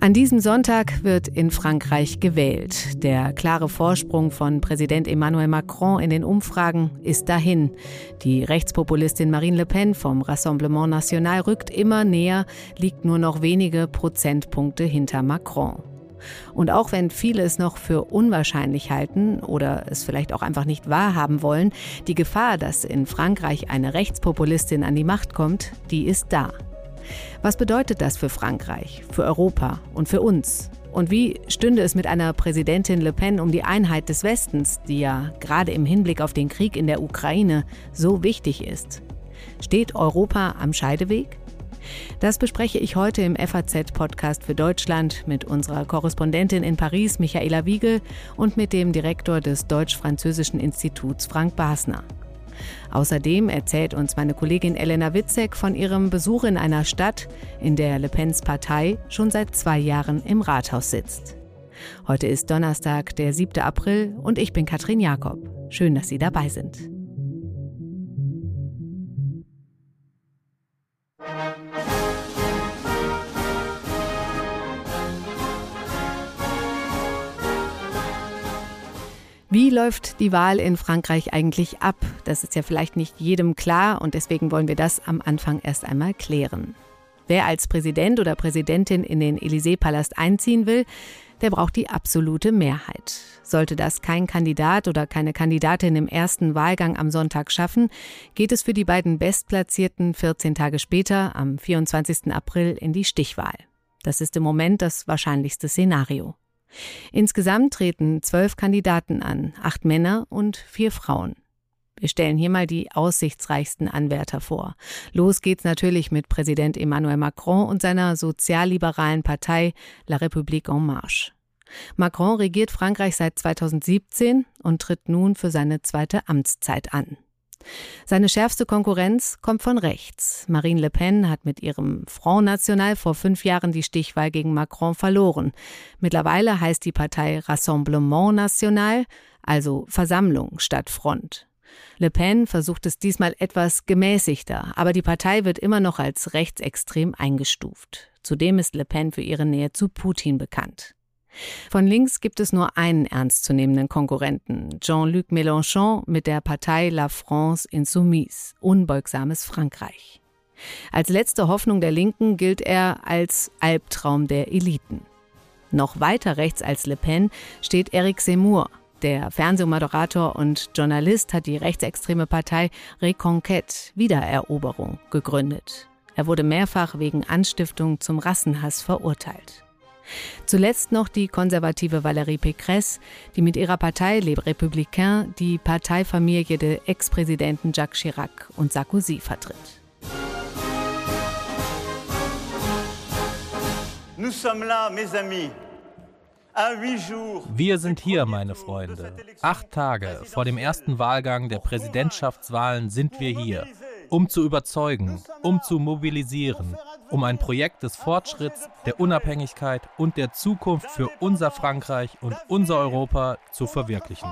An diesem Sonntag wird in Frankreich gewählt. Der klare Vorsprung von Präsident Emmanuel Macron in den Umfragen ist dahin. Die Rechtspopulistin Marine Le Pen vom Rassemblement National rückt immer näher, liegt nur noch wenige Prozentpunkte hinter Macron. Und auch wenn viele es noch für unwahrscheinlich halten oder es vielleicht auch einfach nicht wahrhaben wollen, die Gefahr, dass in Frankreich eine Rechtspopulistin an die Macht kommt, die ist da. Was bedeutet das für Frankreich, für Europa und für uns? Und wie stünde es mit einer Präsidentin Le Pen um die Einheit des Westens, die ja gerade im Hinblick auf den Krieg in der Ukraine so wichtig ist? Steht Europa am Scheideweg? Das bespreche ich heute im FAZ-Podcast für Deutschland mit unserer Korrespondentin in Paris, Michaela Wiegel, und mit dem Direktor des Deutsch-Französischen Instituts, Frank Basner. Außerdem erzählt uns meine Kollegin Elena Witzek von ihrem Besuch in einer Stadt, in der Le Pens Partei schon seit zwei Jahren im Rathaus sitzt. Heute ist Donnerstag, der 7. April und ich bin Katrin Jakob. Schön, dass Sie dabei sind. Wie läuft die Wahl in Frankreich eigentlich ab? Das ist ja vielleicht nicht jedem klar und deswegen wollen wir das am Anfang erst einmal klären. Wer als Präsident oder Präsidentin in den Élysée-Palast einziehen will, der braucht die absolute Mehrheit. Sollte das kein Kandidat oder keine Kandidatin im ersten Wahlgang am Sonntag schaffen, geht es für die beiden Bestplatzierten 14 Tage später, am 24. April, in die Stichwahl. Das ist im Moment das wahrscheinlichste Szenario. Insgesamt treten zwölf Kandidaten an, acht Männer und vier Frauen. Wir stellen hier mal die aussichtsreichsten Anwärter vor. Los geht's natürlich mit Präsident Emmanuel Macron und seiner sozialliberalen Partei La République en Marche. Macron regiert Frankreich seit 2017 und tritt nun für seine zweite Amtszeit an. Seine schärfste Konkurrenz kommt von rechts. Marine Le Pen hat mit ihrem Front National vor fünf Jahren die Stichwahl gegen Macron verloren. Mittlerweile heißt die Partei Rassemblement National, also Versammlung statt Front. Le Pen versucht es diesmal etwas gemäßigter, aber die Partei wird immer noch als rechtsextrem eingestuft. Zudem ist Le Pen für ihre Nähe zu Putin bekannt. Von links gibt es nur einen ernstzunehmenden Konkurrenten, Jean-Luc Mélenchon mit der Partei La France Insoumise, unbeugsames Frankreich. Als letzte Hoffnung der Linken gilt er als Albtraum der Eliten. Noch weiter rechts als Le Pen steht Eric Zemmour. Der Fernsehmoderator und Journalist hat die rechtsextreme Partei Reconquête Wiedereroberung gegründet. Er wurde mehrfach wegen Anstiftung zum Rassenhass verurteilt. Zuletzt noch die konservative Valérie Pécresse, die mit ihrer Partei Les Républicains die Parteifamilie der Ex-Präsidenten Jacques Chirac und Sarkozy vertritt. Wir sind hier, meine Freunde. Acht Tage vor dem ersten Wahlgang der Präsidentschaftswahlen sind wir hier um zu überzeugen, um zu mobilisieren, um ein Projekt des Fortschritts, der Unabhängigkeit und der Zukunft für unser Frankreich und unser Europa zu verwirklichen.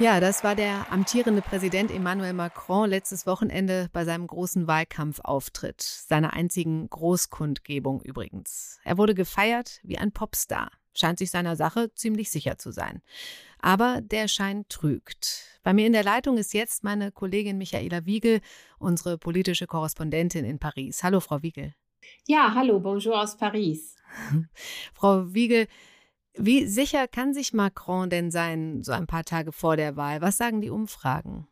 Ja, das war der amtierende Präsident Emmanuel Macron letztes Wochenende bei seinem großen Wahlkampfauftritt, seiner einzigen Großkundgebung übrigens. Er wurde gefeiert wie ein Popstar scheint sich seiner Sache ziemlich sicher zu sein. Aber der Schein trügt. Bei mir in der Leitung ist jetzt meine Kollegin Michaela Wiegel, unsere politische Korrespondentin in Paris. Hallo, Frau Wiegel. Ja, hallo, bonjour aus Paris. Frau Wiegel, wie sicher kann sich Macron denn sein, so ein paar Tage vor der Wahl? Was sagen die Umfragen?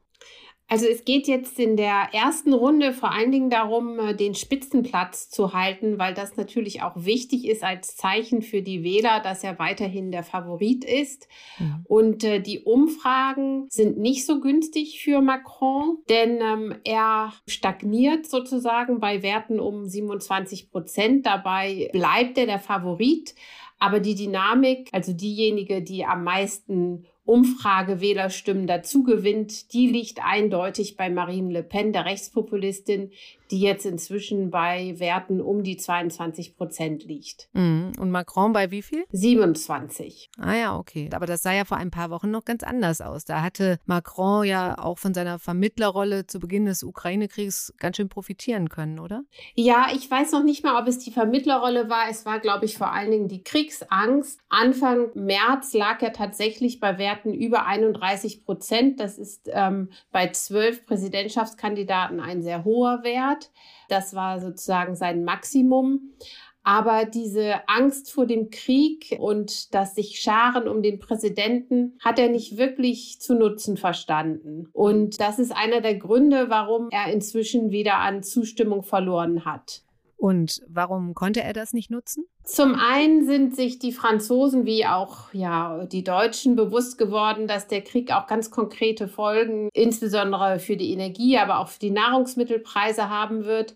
Also es geht jetzt in der ersten Runde vor allen Dingen darum, äh, den Spitzenplatz zu halten, weil das natürlich auch wichtig ist als Zeichen für die Wähler, dass er weiterhin der Favorit ist. Mhm. Und äh, die Umfragen sind nicht so günstig für Macron, denn ähm, er stagniert sozusagen bei Werten um 27 Prozent. Dabei bleibt er der Favorit. Aber die Dynamik, also diejenige, die am meisten Umfragewählerstimmen dazugewinnt, die liegt eindeutig bei Marine Le Pen, der Rechtspopulistin, die jetzt inzwischen bei Werten um die 22 Prozent liegt. Mhm. Und Macron bei wie viel? 27. Ah ja, okay. Aber das sah ja vor ein paar Wochen noch ganz anders aus. Da hatte Macron ja auch von seiner Vermittlerrolle zu Beginn des Ukraine-Kriegs ganz schön profitieren können, oder? Ja, ich weiß noch nicht mal, ob es die Vermittlerrolle war. Es war, glaube ich, vor allen Dingen die Kriegsangst. Anfang März lag er tatsächlich bei Werten über 31 Prozent. Das ist ähm, bei zwölf Präsidentschaftskandidaten ein sehr hoher Wert. Das war sozusagen sein Maximum. Aber diese Angst vor dem Krieg und das sich scharen um den Präsidenten hat er nicht wirklich zu nutzen verstanden. Und das ist einer der Gründe, warum er inzwischen wieder an Zustimmung verloren hat. Und warum konnte er das nicht nutzen? Zum einen sind sich die Franzosen wie auch ja, die Deutschen bewusst geworden, dass der Krieg auch ganz konkrete Folgen, insbesondere für die Energie, aber auch für die Nahrungsmittelpreise haben wird.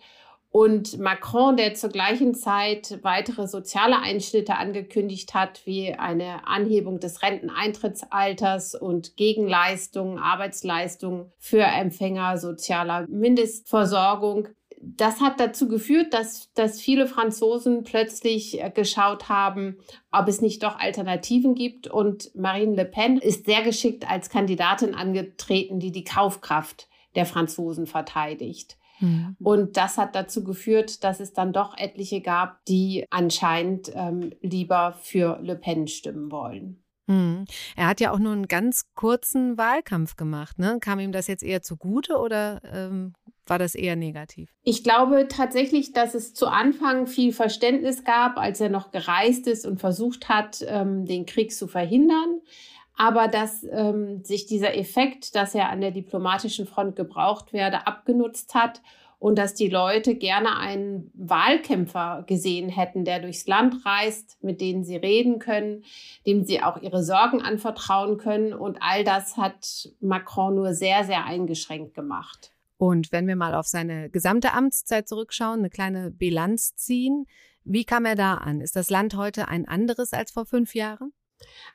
Und Macron, der zur gleichen Zeit weitere soziale Einschnitte angekündigt hat, wie eine Anhebung des Renteneintrittsalters und Gegenleistungen, Arbeitsleistungen für Empfänger sozialer Mindestversorgung, das hat dazu geführt, dass, dass viele Franzosen plötzlich äh, geschaut haben, ob es nicht doch Alternativen gibt. Und Marine Le Pen ist sehr geschickt als Kandidatin angetreten, die die Kaufkraft der Franzosen verteidigt. Mhm. Und das hat dazu geführt, dass es dann doch etliche gab, die anscheinend ähm, lieber für Le Pen stimmen wollen. Mhm. Er hat ja auch nur einen ganz kurzen Wahlkampf gemacht. Ne? Kam ihm das jetzt eher zugute oder ähm, war das eher negativ? Ich glaube tatsächlich, dass es zu Anfang viel Verständnis gab, als er noch gereist ist und versucht hat, ähm, den Krieg zu verhindern. Aber dass ähm, sich dieser Effekt, dass er an der diplomatischen Front gebraucht werde, abgenutzt hat und dass die Leute gerne einen Wahlkämpfer gesehen hätten, der durchs Land reist, mit denen sie reden können, dem sie auch ihre Sorgen anvertrauen können. Und all das hat Macron nur sehr, sehr eingeschränkt gemacht. Und wenn wir mal auf seine gesamte Amtszeit zurückschauen, eine kleine Bilanz ziehen, wie kam er da an? Ist das Land heute ein anderes als vor fünf Jahren?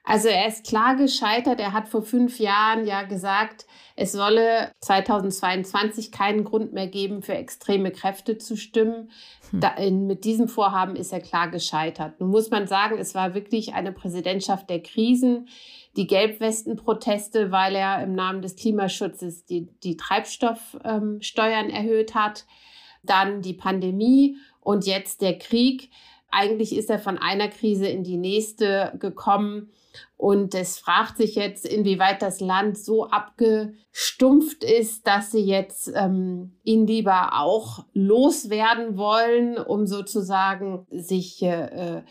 Also er ist klar gescheitert. Er hat vor fünf Jahren ja gesagt, es wolle 2022 keinen Grund mehr geben, für extreme Kräfte zu stimmen. Hm. Da, in, mit diesem Vorhaben ist er klar gescheitert. Nun muss man sagen, es war wirklich eine Präsidentschaft der Krisen. Die Gelbwesten-Proteste, weil er im Namen des Klimaschutzes die, die Treibstoffsteuern ähm, erhöht hat. Dann die Pandemie und jetzt der Krieg. Eigentlich ist er von einer Krise in die nächste gekommen. Und es fragt sich jetzt, inwieweit das Land so abgestumpft ist, dass sie jetzt ähm, ihn lieber auch loswerden wollen, um sozusagen sich, äh,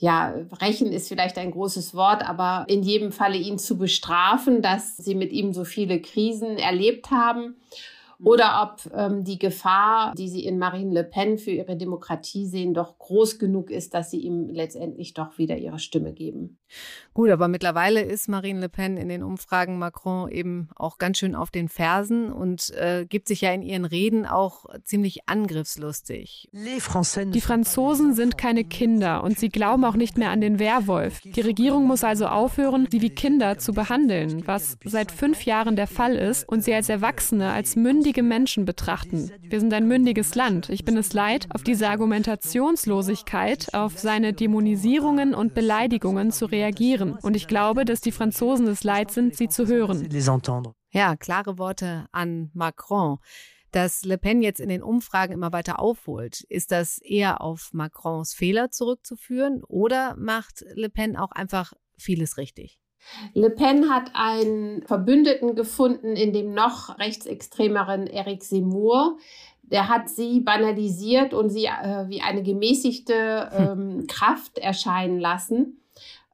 ja, rächen ist vielleicht ein großes Wort, aber in jedem Falle ihn zu bestrafen, dass sie mit ihm so viele Krisen erlebt haben oder ob ähm, die Gefahr, die sie in Marine Le Pen für ihre Demokratie sehen, doch groß genug ist, dass sie ihm letztendlich doch wieder ihre Stimme geben. Gut, aber mittlerweile ist Marine Le Pen in den Umfragen Macron eben auch ganz schön auf den Fersen und äh, gibt sich ja in ihren Reden auch ziemlich angriffslustig. Die Franzosen sind keine Kinder und sie glauben auch nicht mehr an den Werwolf. Die Regierung muss also aufhören, sie wie Kinder zu behandeln, was seit fünf Jahren der Fall ist und sie als Erwachsene, als mündige mündige Menschen betrachten. Wir sind ein mündiges Land. Ich bin es leid, auf diese Argumentationslosigkeit, auf seine Dämonisierungen und Beleidigungen zu reagieren. Und ich glaube, dass die Franzosen es leid sind, sie zu hören. Ja, klare Worte an Macron. Dass Le Pen jetzt in den Umfragen immer weiter aufholt, ist das eher auf Macrons Fehler zurückzuführen oder macht Le Pen auch einfach vieles richtig? Le Pen hat einen Verbündeten gefunden in dem noch rechtsextremeren Eric Zemmour. Der hat sie banalisiert und sie äh, wie eine gemäßigte ähm, Kraft erscheinen lassen.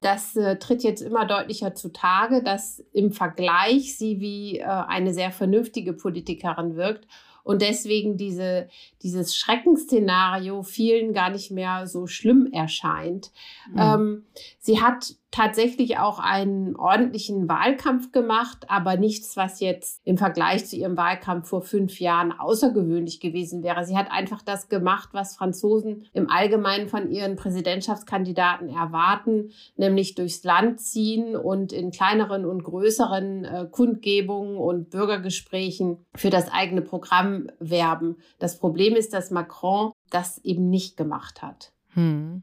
Das äh, tritt jetzt immer deutlicher zutage, dass im Vergleich sie wie äh, eine sehr vernünftige Politikerin wirkt und deswegen diese, dieses Schreckensszenario vielen gar nicht mehr so schlimm erscheint. Mhm. Ähm, sie hat tatsächlich auch einen ordentlichen Wahlkampf gemacht, aber nichts, was jetzt im Vergleich zu ihrem Wahlkampf vor fünf Jahren außergewöhnlich gewesen wäre. Sie hat einfach das gemacht, was Franzosen im Allgemeinen von ihren Präsidentschaftskandidaten erwarten, nämlich durchs Land ziehen und in kleineren und größeren äh, Kundgebungen und Bürgergesprächen für das eigene Programm werben. Das Problem ist, dass Macron das eben nicht gemacht hat. Hm.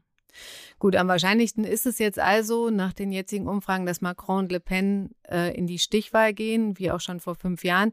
Gut, am wahrscheinlichsten ist es jetzt also nach den jetzigen Umfragen, dass Macron und Le Pen äh, in die Stichwahl gehen, wie auch schon vor fünf Jahren.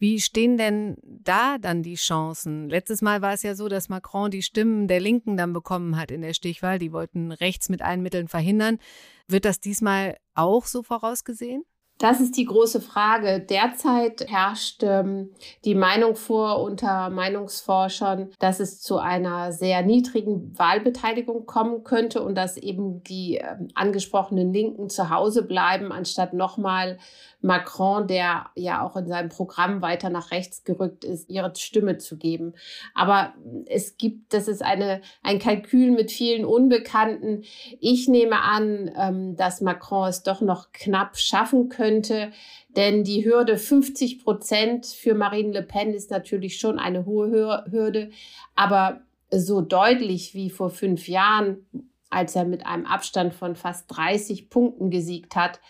Wie stehen denn da dann die Chancen? Letztes Mal war es ja so, dass Macron die Stimmen der Linken dann bekommen hat in der Stichwahl. Die wollten rechts mit allen Mitteln verhindern. Wird das diesmal auch so vorausgesehen? Das ist die große Frage. Derzeit herrscht ähm, die Meinung vor unter Meinungsforschern, dass es zu einer sehr niedrigen Wahlbeteiligung kommen könnte und dass eben die äh, angesprochenen Linken zu Hause bleiben, anstatt nochmal Macron, der ja auch in seinem Programm weiter nach rechts gerückt ist, ihre Stimme zu geben. Aber es gibt, das ist eine, ein Kalkül mit vielen Unbekannten. Ich nehme an, ähm, dass Macron es doch noch knapp schaffen könnte, denn die Hürde 50 Prozent für Marine Le Pen ist natürlich schon eine hohe Hürde, aber so deutlich wie vor fünf Jahren, als er mit einem Abstand von fast 30 Punkten gesiegt hat,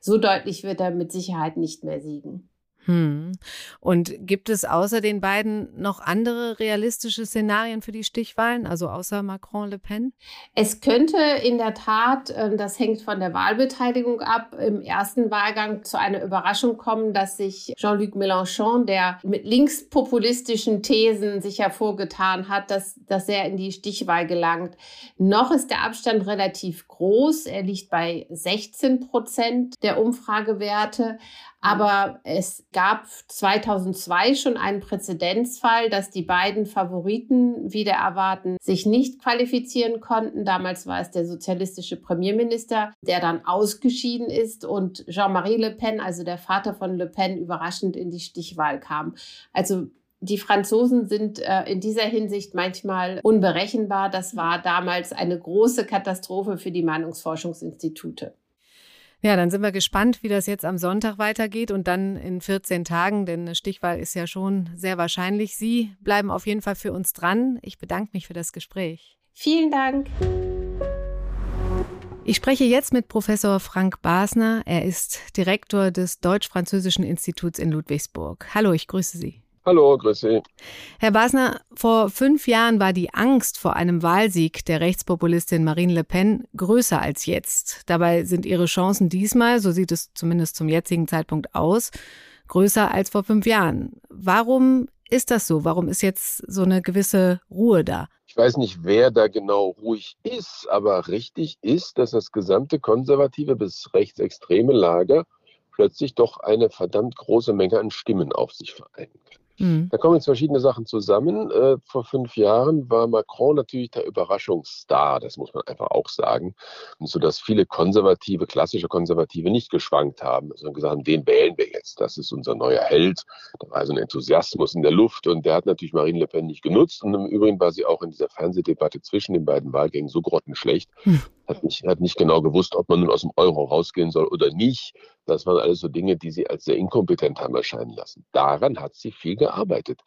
so deutlich wird er mit Sicherheit nicht mehr siegen. Hm. Und gibt es außer den beiden noch andere realistische Szenarien für die Stichwahlen, also außer Macron, Le Pen? Es könnte in der Tat, ähm, das hängt von der Wahlbeteiligung ab, im ersten Wahlgang zu einer Überraschung kommen, dass sich Jean-Luc Mélenchon, der mit linkspopulistischen Thesen sich hervorgetan hat, dass, dass er in die Stichwahl gelangt. Noch ist der Abstand relativ groß. Er liegt bei 16 Prozent der Umfragewerte. Aber es gab 2002 schon einen Präzedenzfall, dass die beiden Favoriten wieder erwarten sich nicht qualifizieren konnten. Damals war es der sozialistische Premierminister, der dann ausgeschieden ist und Jean-Marie Le Pen, also der Vater von Le Pen, überraschend in die Stichwahl kam. Also die Franzosen sind äh, in dieser Hinsicht manchmal unberechenbar. Das war damals eine große Katastrophe für die Meinungsforschungsinstitute. Ja, dann sind wir gespannt, wie das jetzt am Sonntag weitergeht und dann in 14 Tagen, denn eine Stichwahl ist ja schon sehr wahrscheinlich. Sie bleiben auf jeden Fall für uns dran. Ich bedanke mich für das Gespräch. Vielen Dank. Ich spreche jetzt mit Professor Frank Basner. Er ist Direktor des Deutsch-Französischen Instituts in Ludwigsburg. Hallo, ich grüße Sie. Hallo, grüß Sie. Herr Basner, vor fünf Jahren war die Angst vor einem Wahlsieg der Rechtspopulistin Marine Le Pen größer als jetzt. Dabei sind ihre Chancen diesmal, so sieht es zumindest zum jetzigen Zeitpunkt aus, größer als vor fünf Jahren. Warum ist das so? Warum ist jetzt so eine gewisse Ruhe da? Ich weiß nicht, wer da genau ruhig ist, aber richtig ist, dass das gesamte konservative bis rechtsextreme Lager plötzlich doch eine verdammt große Menge an Stimmen auf sich vereinen kann. Mhm. Da kommen jetzt verschiedene Sachen zusammen. Äh, vor fünf Jahren war Macron natürlich der Überraschungsstar, das muss man einfach auch sagen. Und so dass viele Konservative, klassische Konservative nicht geschwankt haben, sondern gesagt haben, den wählen wir jetzt. Das ist unser neuer Held. Da war so ein Enthusiasmus in der Luft und der hat natürlich Marine Le Pen nicht genutzt. Und im Übrigen war sie auch in dieser Fernsehdebatte zwischen den beiden Wahlgängen so grottenschlecht, mhm hat nicht, hat nicht genau gewusst, ob man nun aus dem Euro rausgehen soll oder nicht. Das waren alles so Dinge, die sie als sehr inkompetent haben erscheinen lassen. Daran hat sie viel gearbeitet.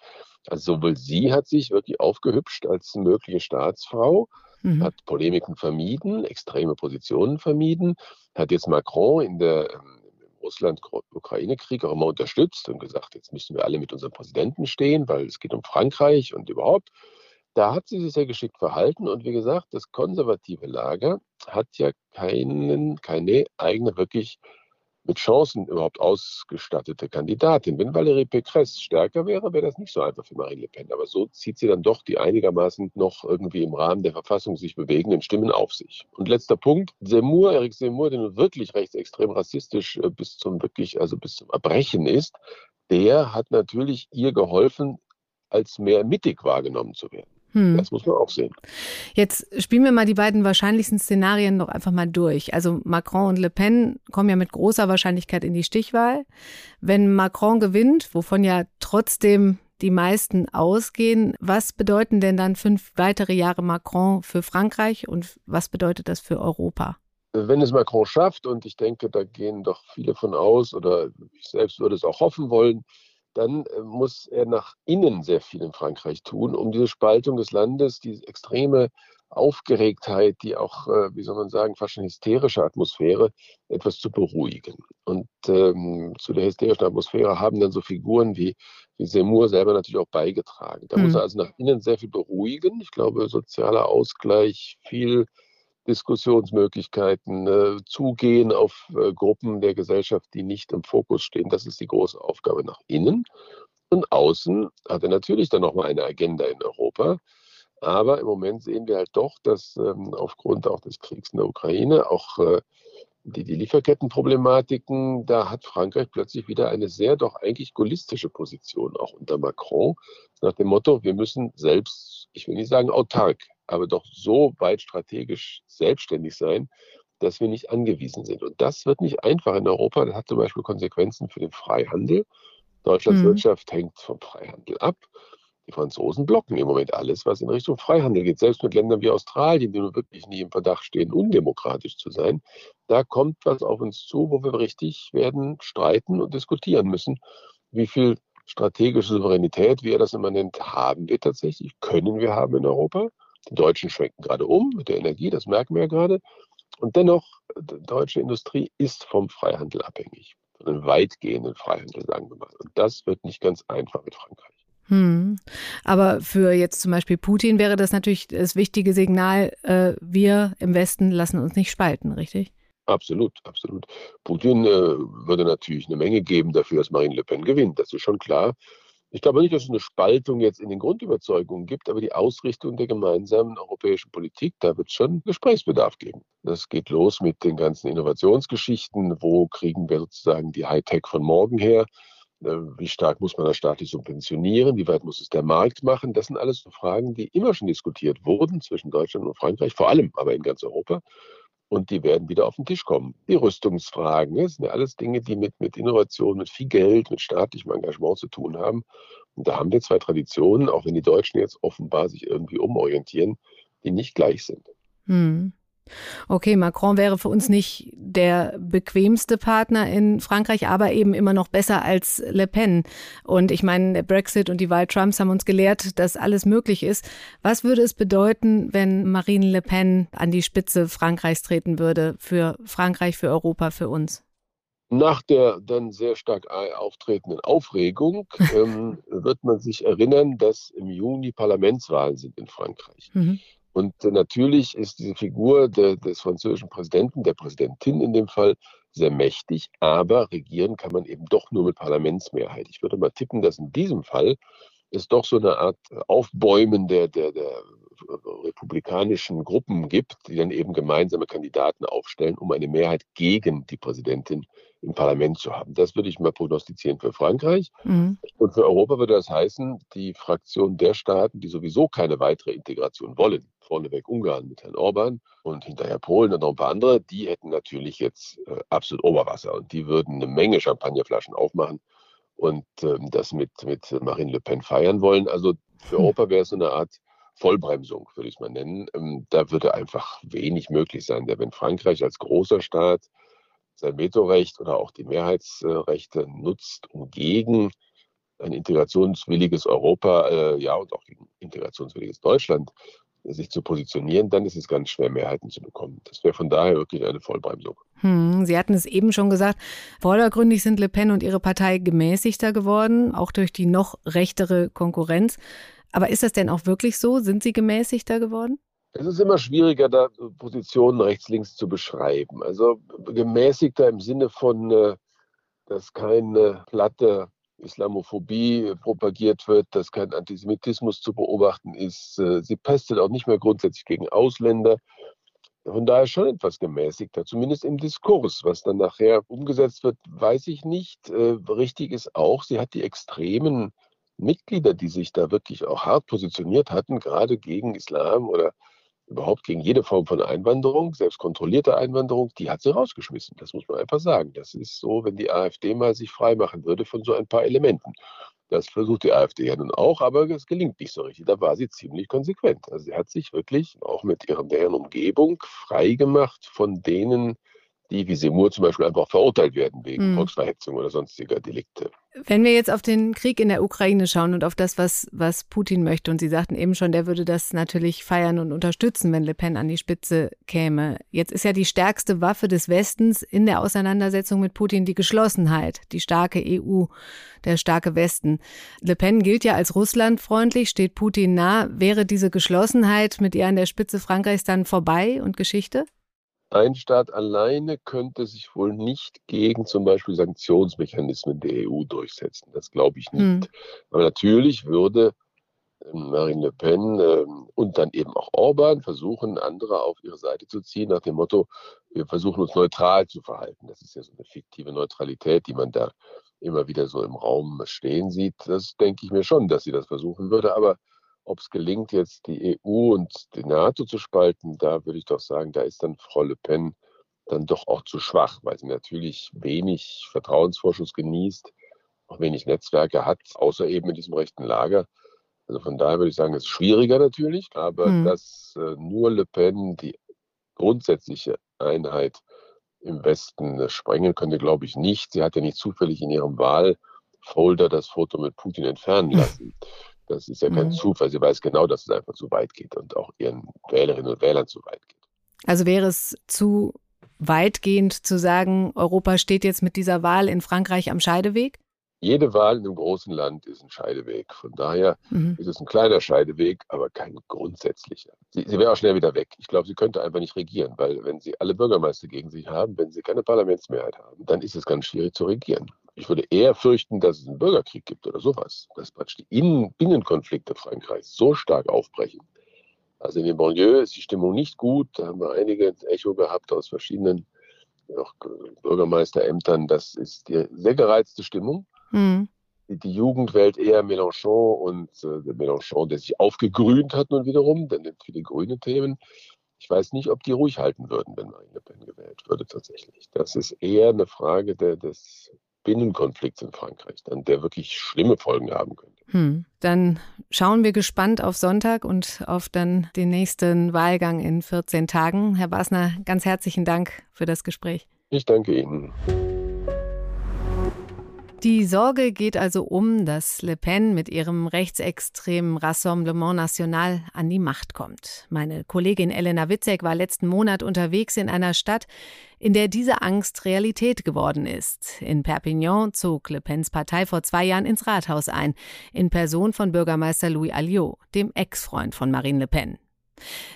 Also sowohl sie hat sich wirklich aufgehübscht als mögliche Staatsfrau, mhm. hat Polemiken vermieden, extreme Positionen vermieden, hat jetzt Macron in der ähm, Russland-Ukraine-Krieg auch immer unterstützt und gesagt, jetzt müssen wir alle mit unserem Präsidenten stehen, weil es geht um Frankreich und überhaupt. Da hat sie sich sehr geschickt verhalten und wie gesagt, das konservative Lager hat ja keinen, keine eigene wirklich mit Chancen überhaupt ausgestattete Kandidatin. Wenn Valérie Pécresse stärker wäre, wäre das nicht so einfach für Marine Le Pen. Aber so zieht sie dann doch die einigermaßen noch irgendwie im Rahmen der Verfassung sich bewegenden Stimmen auf sich. Und letzter Punkt, Zemmour, Eric Zemmour, der nun wirklich rechtsextrem rassistisch äh, bis zum wirklich, also bis zum Erbrechen ist, der hat natürlich ihr geholfen, als mehr mittig wahrgenommen zu werden. Hm. Das muss man auch sehen. Jetzt spielen wir mal die beiden wahrscheinlichsten Szenarien noch einfach mal durch. Also Macron und Le Pen kommen ja mit großer Wahrscheinlichkeit in die Stichwahl. Wenn Macron gewinnt, wovon ja trotzdem die meisten ausgehen, was bedeuten denn dann fünf weitere Jahre Macron für Frankreich und was bedeutet das für Europa? wenn es Macron schafft, und ich denke, da gehen doch viele von aus, oder ich selbst würde es auch hoffen wollen, dann äh, muss er nach innen sehr viel in Frankreich tun, um diese Spaltung des Landes, diese extreme Aufgeregtheit, die auch, äh, wie soll man sagen, fast schon hysterische Atmosphäre, etwas zu beruhigen. Und ähm, zu der hysterischen Atmosphäre haben dann so Figuren wie, wie Seymour selber natürlich auch beigetragen. Da mhm. muss er also nach innen sehr viel beruhigen. Ich glaube, sozialer Ausgleich, viel Diskussionsmöglichkeiten, äh, Zugehen auf äh, Gruppen der Gesellschaft, die nicht im Fokus stehen. Das ist die große Aufgabe nach innen. Und außen hat er natürlich dann nochmal eine Agenda in Europa. Aber im Moment sehen wir halt doch, dass ähm, aufgrund auch des Kriegs in der Ukraine auch äh, die, die Lieferkettenproblematiken, da hat Frankreich plötzlich wieder eine sehr doch eigentlich gaullistische Position, auch unter Macron, nach dem Motto, wir müssen selbst, ich will nicht sagen autark, aber doch so weit strategisch selbstständig sein, dass wir nicht angewiesen sind. Und das wird nicht einfach in Europa. Das hat zum Beispiel Konsequenzen für den Freihandel. Deutschlands mhm. Wirtschaft hängt vom Freihandel ab. Die Franzosen blocken im Moment alles, was in Richtung Freihandel geht. Selbst mit Ländern wie Australien, die nun wirklich nie im Verdacht stehen, undemokratisch zu sein. Da kommt was auf uns zu, wo wir richtig werden streiten und diskutieren müssen. Wie viel strategische Souveränität, wie er das immer nennt, haben wir tatsächlich, können wir haben in Europa. Die Deutschen schwenken gerade um mit der Energie, das merken wir ja gerade. Und dennoch, die deutsche Industrie ist vom Freihandel abhängig. Von einem weitgehenden Freihandel, sagen wir mal. Und das wird nicht ganz einfach mit Frankreich. Hm. Aber für jetzt zum Beispiel Putin wäre das natürlich das wichtige Signal, äh, wir im Westen lassen uns nicht spalten, richtig? Absolut, absolut. Putin äh, würde natürlich eine Menge geben dafür, dass Marine Le Pen gewinnt. Das ist schon klar. Ich glaube nicht, dass es eine Spaltung jetzt in den Grundüberzeugungen gibt, aber die Ausrichtung der gemeinsamen europäischen Politik, da wird es schon Gesprächsbedarf geben. Das geht los mit den ganzen Innovationsgeschichten. Wo kriegen wir sozusagen die Hightech von morgen her? Äh, wie stark muss man das staatlich subventionieren? Wie weit muss es der Markt machen? Das sind alles so Fragen, die immer schon diskutiert wurden zwischen Deutschland und Frankreich, vor allem aber in ganz Europa und die werden wieder auf den Tisch kommen. Die Rüstungsfragen, das sind ja alles Dinge, die mit, mit Innovation, mit viel Geld, mit staatlichem Engagement zu tun haben. Und da haben wir zwei Traditionen, auch wenn die Deutschen jetzt offenbar sich irgendwie umorientieren, die nicht gleich sind. Hm. Okay, Macron wäre für uns nicht der bequemste Partner in Frankreich, aber eben immer noch besser als Le Pen. Und ich meine, der Brexit und die Wahl Trumps haben uns gelehrt, dass alles möglich ist. Was würde es bedeuten, wenn Marine Le Pen an die Spitze Frankreichs treten würde, für Frankreich, für Europa, für uns? Nach der dann sehr stark auftretenden Aufregung ähm, wird man sich erinnern, dass im Juni Parlamentswahlen sind in Frankreich. Mhm. Und natürlich ist diese Figur de, des französischen Präsidenten, der Präsidentin in dem Fall, sehr mächtig, aber regieren kann man eben doch nur mit Parlamentsmehrheit. Ich würde mal tippen, dass in diesem Fall es doch so eine Art Aufbäumen der, der, der republikanischen Gruppen gibt, die dann eben gemeinsame Kandidaten aufstellen, um eine Mehrheit gegen die Präsidentin im Parlament zu haben. Das würde ich mal prognostizieren für Frankreich. Mhm. Und für Europa würde das heißen, die Fraktion der Staaten, die sowieso keine weitere Integration wollen, vorneweg Ungarn mit Herrn Orban und hinterher Polen und noch ein paar andere, die hätten natürlich jetzt äh, absolut Oberwasser und die würden eine Menge Champagnerflaschen aufmachen und ähm, das mit, mit Marine Le Pen feiern wollen. Also für hm. Europa wäre es so eine Art Vollbremsung, würde ich es mal nennen. Ähm, da würde einfach wenig möglich sein. Denn wenn Frankreich als großer Staat sein Vetorecht oder auch die Mehrheitsrechte nutzt, um gegen ein integrationswilliges Europa, äh, ja, und auch gegen integrationswilliges Deutschland sich zu positionieren, dann ist es ganz schwer, Mehrheiten zu bekommen. Das wäre von daher wirklich eine Vollbremsung. Hm, Sie hatten es eben schon gesagt, vordergründig sind Le Pen und ihre Partei gemäßigter geworden, auch durch die noch rechtere Konkurrenz. Aber ist das denn auch wirklich so? Sind sie gemäßigter geworden? Es ist immer schwieriger, da Positionen rechts-links zu beschreiben. Also gemäßigter im Sinne von, äh, dass keine platte Islamophobie propagiert wird, dass kein Antisemitismus zu beobachten ist. Äh, sie pestet auch nicht mehr grundsätzlich gegen Ausländer. Von daher schon etwas gemäßigter, zumindest im Diskurs. Was dann nachher umgesetzt wird, weiß ich nicht. Äh, richtig ist auch, sie hat die extremen Mitglieder, die sich da wirklich auch hart positioniert hatten, gerade gegen Islam oder überhaupt gegen jede Form von Einwanderung, selbst kontrollierte Einwanderung, die hat sie rausgeschmissen. Das muss man einfach sagen. Das ist so, wenn die AfD mal sich freimachen würde von so ein paar Elementen. Das versucht die AfD ja nun auch, aber es gelingt nicht so richtig. Da war sie ziemlich konsequent. Also sie hat sich wirklich auch mit ihrer näheren Umgebung freigemacht von denen, die wie Semur zum Beispiel einfach verurteilt werden wegen mhm. Volksverhetzung oder sonstiger Delikte. Wenn wir jetzt auf den Krieg in der Ukraine schauen und auf das, was, was Putin möchte, und Sie sagten eben schon, der würde das natürlich feiern und unterstützen, wenn Le Pen an die Spitze käme. Jetzt ist ja die stärkste Waffe des Westens in der Auseinandersetzung mit Putin die Geschlossenheit, die starke EU, der starke Westen. Le Pen gilt ja als russlandfreundlich, steht Putin nah. Wäre diese Geschlossenheit mit ihr an der Spitze Frankreichs dann vorbei und Geschichte? Ein Staat alleine könnte sich wohl nicht gegen zum Beispiel Sanktionsmechanismen der EU durchsetzen. Das glaube ich nicht. Hm. Aber natürlich würde ähm, Marine Le Pen ähm, und dann eben auch Orban versuchen, andere auf ihre Seite zu ziehen, nach dem Motto, wir versuchen uns neutral zu verhalten. Das ist ja so eine fiktive Neutralität, die man da immer wieder so im Raum stehen sieht. Das denke ich mir schon, dass sie das versuchen würde. Aber ob es gelingt, jetzt die EU und die NATO zu spalten, da würde ich doch sagen, da ist dann Frau Le Pen dann doch auch zu schwach, weil sie natürlich wenig Vertrauensvorschuss genießt, auch wenig Netzwerke hat, außer eben in diesem rechten Lager. Also von daher würde ich sagen, es ist schwieriger natürlich, aber mhm. dass äh, nur Le Pen die grundsätzliche Einheit im Westen äh, sprengen könnte, glaube ich nicht. Sie hat ja nicht zufällig in ihrem Wahlfolder das Foto mit Putin entfernen lassen. Das ist ja kein mhm. Zufall. Sie weiß genau, dass es einfach zu weit geht und auch ihren Wählerinnen und Wählern zu weit geht. Also wäre es zu weitgehend zu sagen, Europa steht jetzt mit dieser Wahl in Frankreich am Scheideweg? Jede Wahl in einem großen Land ist ein Scheideweg. Von daher mhm. ist es ein kleiner Scheideweg, aber kein grundsätzlicher. Sie, sie wäre auch schnell wieder weg. Ich glaube, sie könnte einfach nicht regieren, weil wenn sie alle Bürgermeister gegen sich haben, wenn sie keine Parlamentsmehrheit haben, dann ist es ganz schwierig zu regieren. Ich würde eher fürchten, dass es einen Bürgerkrieg gibt oder sowas, dass praktisch die Innen Binnenkonflikte Frankreichs so stark aufbrechen. Also in den Banlieues ist die Stimmung nicht gut. Da haben wir einige Echo gehabt aus verschiedenen auch Bürgermeisterämtern. Das ist die sehr gereizte Stimmung. Mhm. Die Jugend wählt eher Mélenchon und äh, Mélenchon, der sich aufgegrünt hat nun wiederum, der nimmt viele grüne Themen. Ich weiß nicht, ob die ruhig halten würden, wenn Marine Le Pen gewählt würde tatsächlich. Das ist eher eine Frage der, des Binnenkonflikts in Frankreich, dann, der wirklich schlimme Folgen haben könnte. Hm. Dann schauen wir gespannt auf Sonntag und auf dann den nächsten Wahlgang in 14 Tagen. Herr Basner, ganz herzlichen Dank für das Gespräch. Ich danke Ihnen. Die Sorge geht also um, dass Le Pen mit ihrem rechtsextremen Rassemblement National an die Macht kommt. Meine Kollegin Elena Witzek war letzten Monat unterwegs in einer Stadt, in der diese Angst Realität geworden ist. In Perpignan zog Le Pens Partei vor zwei Jahren ins Rathaus ein, in Person von Bürgermeister Louis Alliot, dem Ex-Freund von Marine Le Pen.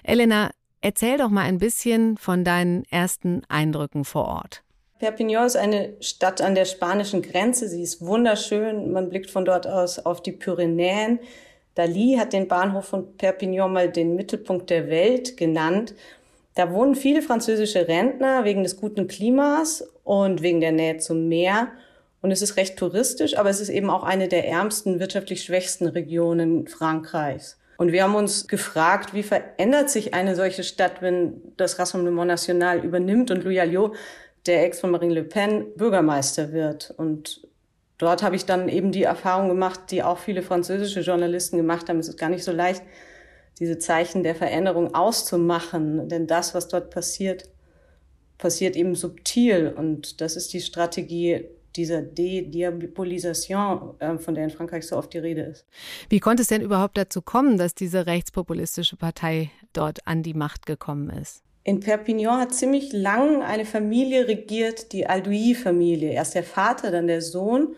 Elena, erzähl doch mal ein bisschen von deinen ersten Eindrücken vor Ort. Perpignan ist eine Stadt an der spanischen Grenze. Sie ist wunderschön. Man blickt von dort aus auf die Pyrenäen. Dali hat den Bahnhof von Perpignan mal den Mittelpunkt der Welt genannt. Da wohnen viele französische Rentner wegen des guten Klimas und wegen der Nähe zum Meer. Und es ist recht touristisch, aber es ist eben auch eine der ärmsten, wirtschaftlich schwächsten Regionen Frankreichs. Und wir haben uns gefragt, wie verändert sich eine solche Stadt, wenn das Rassemblement National übernimmt und Louis Alliot der Ex von Marine Le Pen Bürgermeister wird. Und dort habe ich dann eben die Erfahrung gemacht, die auch viele französische Journalisten gemacht haben. Es ist gar nicht so leicht, diese Zeichen der Veränderung auszumachen, denn das, was dort passiert, passiert eben subtil. Und das ist die Strategie dieser Dediabolisation, äh, von der in Frankreich so oft die Rede ist. Wie konnte es denn überhaupt dazu kommen, dass diese rechtspopulistische Partei dort an die Macht gekommen ist? In Perpignan hat ziemlich lang eine Familie regiert, die Alduy-Familie. Erst der Vater, dann der Sohn.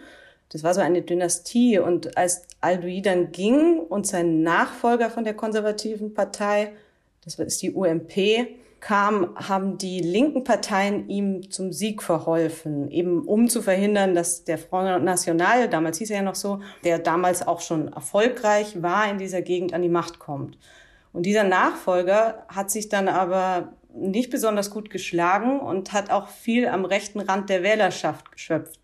Das war so eine Dynastie. Und als Alduy dann ging und sein Nachfolger von der konservativen Partei, das ist die UMP, kam, haben die linken Parteien ihm zum Sieg verholfen, eben um zu verhindern, dass der Front National, damals hieß er ja noch so, der damals auch schon erfolgreich war in dieser Gegend, an die Macht kommt. Und dieser Nachfolger hat sich dann aber nicht besonders gut geschlagen und hat auch viel am rechten Rand der Wählerschaft geschöpft.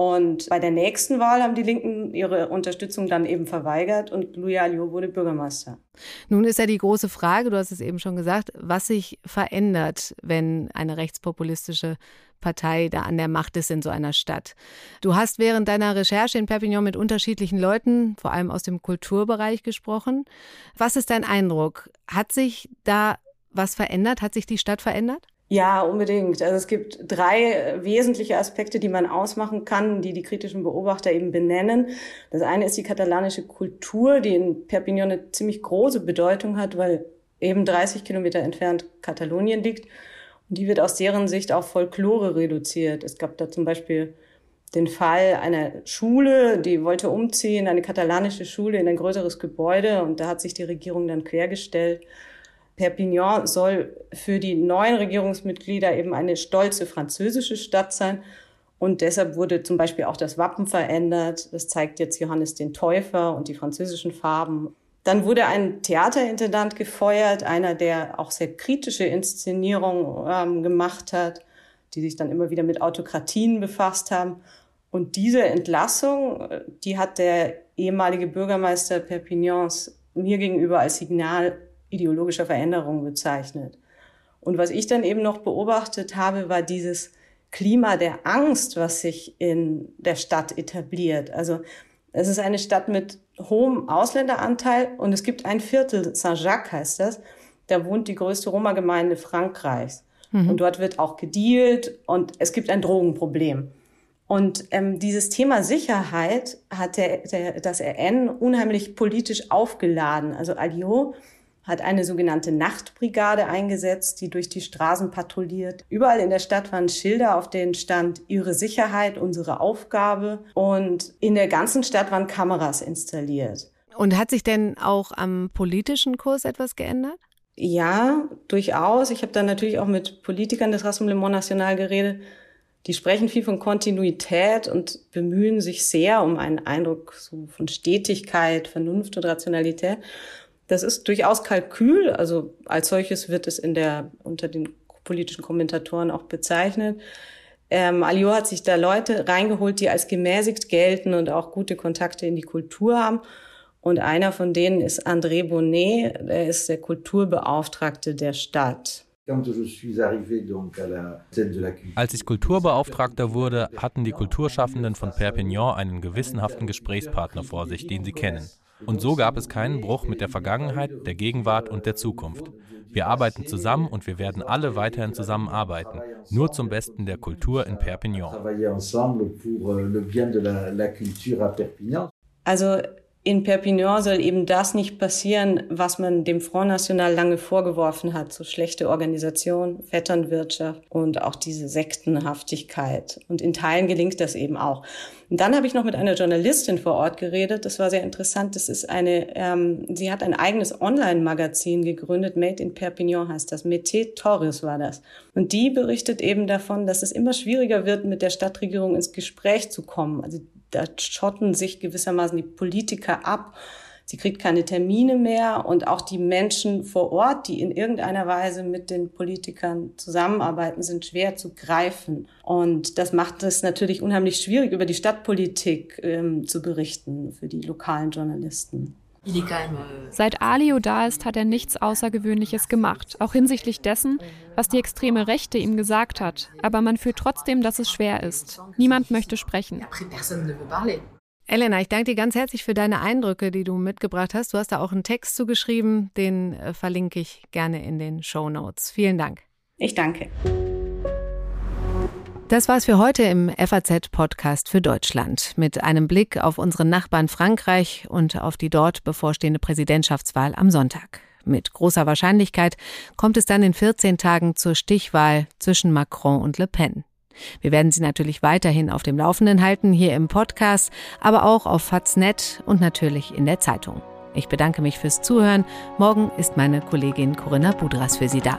Und bei der nächsten Wahl haben die Linken ihre Unterstützung dann eben verweigert und Louis Alliot wurde Bürgermeister. Nun ist ja die große Frage, du hast es eben schon gesagt, was sich verändert, wenn eine rechtspopulistische Partei da an der Macht ist in so einer Stadt. Du hast während deiner Recherche in Perpignan mit unterschiedlichen Leuten, vor allem aus dem Kulturbereich, gesprochen. Was ist dein Eindruck? Hat sich da was verändert? Hat sich die Stadt verändert? Ja, unbedingt. Also es gibt drei wesentliche Aspekte, die man ausmachen kann, die die kritischen Beobachter eben benennen. Das eine ist die katalanische Kultur, die in Perpignan eine ziemlich große Bedeutung hat, weil eben 30 Kilometer entfernt Katalonien liegt. Und die wird aus deren Sicht auf Folklore reduziert. Es gab da zum Beispiel den Fall einer Schule, die wollte umziehen, eine katalanische Schule in ein größeres Gebäude und da hat sich die Regierung dann quergestellt Perpignan soll für die neuen Regierungsmitglieder eben eine stolze französische Stadt sein. Und deshalb wurde zum Beispiel auch das Wappen verändert. Das zeigt jetzt Johannes den Täufer und die französischen Farben. Dann wurde ein Theaterintendant gefeuert, einer, der auch sehr kritische Inszenierungen ähm, gemacht hat, die sich dann immer wieder mit Autokratien befasst haben. Und diese Entlassung, die hat der ehemalige Bürgermeister Perpignans mir gegenüber als Signal ideologischer Veränderung bezeichnet. Und was ich dann eben noch beobachtet habe, war dieses Klima der Angst, was sich in der Stadt etabliert. Also es ist eine Stadt mit hohem Ausländeranteil und es gibt ein Viertel, Saint-Jacques heißt das, da wohnt die größte Roma-Gemeinde Frankreichs. Mhm. Und dort wird auch gedealt und es gibt ein Drogenproblem. Und ähm, dieses Thema Sicherheit hat der, der, das RN unheimlich politisch aufgeladen. Also Alliot hat eine sogenannte Nachtbrigade eingesetzt, die durch die Straßen patrouilliert. Überall in der Stadt waren Schilder, auf denen stand Ihre Sicherheit, unsere Aufgabe. Und in der ganzen Stadt waren Kameras installiert. Und hat sich denn auch am politischen Kurs etwas geändert? Ja, durchaus. Ich habe dann natürlich auch mit Politikern des Rassemblement National geredet. Die sprechen viel von Kontinuität und bemühen sich sehr um einen Eindruck so von Stetigkeit, Vernunft und Rationalität. Das ist durchaus Kalkül, also als solches wird es in der, unter den politischen Kommentatoren auch bezeichnet. Ähm, Alio hat sich da Leute reingeholt, die als gemäßigt gelten und auch gute Kontakte in die Kultur haben. Und einer von denen ist André Bonnet, er ist der Kulturbeauftragte der Stadt. Als ich Kulturbeauftragter wurde, hatten die Kulturschaffenden von Perpignan einen gewissenhaften Gesprächspartner vor sich, den sie kennen. Und so gab es keinen Bruch mit der Vergangenheit, der Gegenwart und der Zukunft. Wir arbeiten zusammen und wir werden alle weiterhin zusammenarbeiten, nur zum Besten der Kultur in Perpignan. Also in Perpignan soll eben das nicht passieren, was man dem Front National lange vorgeworfen hat, so schlechte Organisation, Vetternwirtschaft und auch diese Sektenhaftigkeit. Und in Teilen gelingt das eben auch. Und dann habe ich noch mit einer Journalistin vor Ort geredet. Das war sehr interessant. Das ist eine, ähm, sie hat ein eigenes Online-Magazin gegründet. Made in Perpignan heißt das. Mete Torres war das. Und die berichtet eben davon, dass es immer schwieriger wird, mit der Stadtregierung ins Gespräch zu kommen. Also da schotten sich gewissermaßen die Politiker ab. Sie kriegt keine Termine mehr und auch die Menschen vor Ort, die in irgendeiner Weise mit den Politikern zusammenarbeiten, sind schwer zu greifen. Und das macht es natürlich unheimlich schwierig, über die Stadtpolitik ähm, zu berichten für die lokalen Journalisten. Seit Alio da ist, hat er nichts Außergewöhnliches gemacht, auch hinsichtlich dessen, was die extreme Rechte ihm gesagt hat. Aber man fühlt trotzdem, dass es schwer ist. Niemand möchte sprechen. Elena, ich danke dir ganz herzlich für deine Eindrücke, die du mitgebracht hast. Du hast da auch einen Text zugeschrieben, den äh, verlinke ich gerne in den Show Notes. Vielen Dank. Ich danke. Das war's für heute im FAZ-Podcast für Deutschland mit einem Blick auf unseren Nachbarn Frankreich und auf die dort bevorstehende Präsidentschaftswahl am Sonntag. Mit großer Wahrscheinlichkeit kommt es dann in 14 Tagen zur Stichwahl zwischen Macron und Le Pen. Wir werden Sie natürlich weiterhin auf dem Laufenden halten, hier im Podcast, aber auch auf Faznet und natürlich in der Zeitung. Ich bedanke mich fürs Zuhören. Morgen ist meine Kollegin Corinna Budras für Sie da.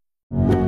you.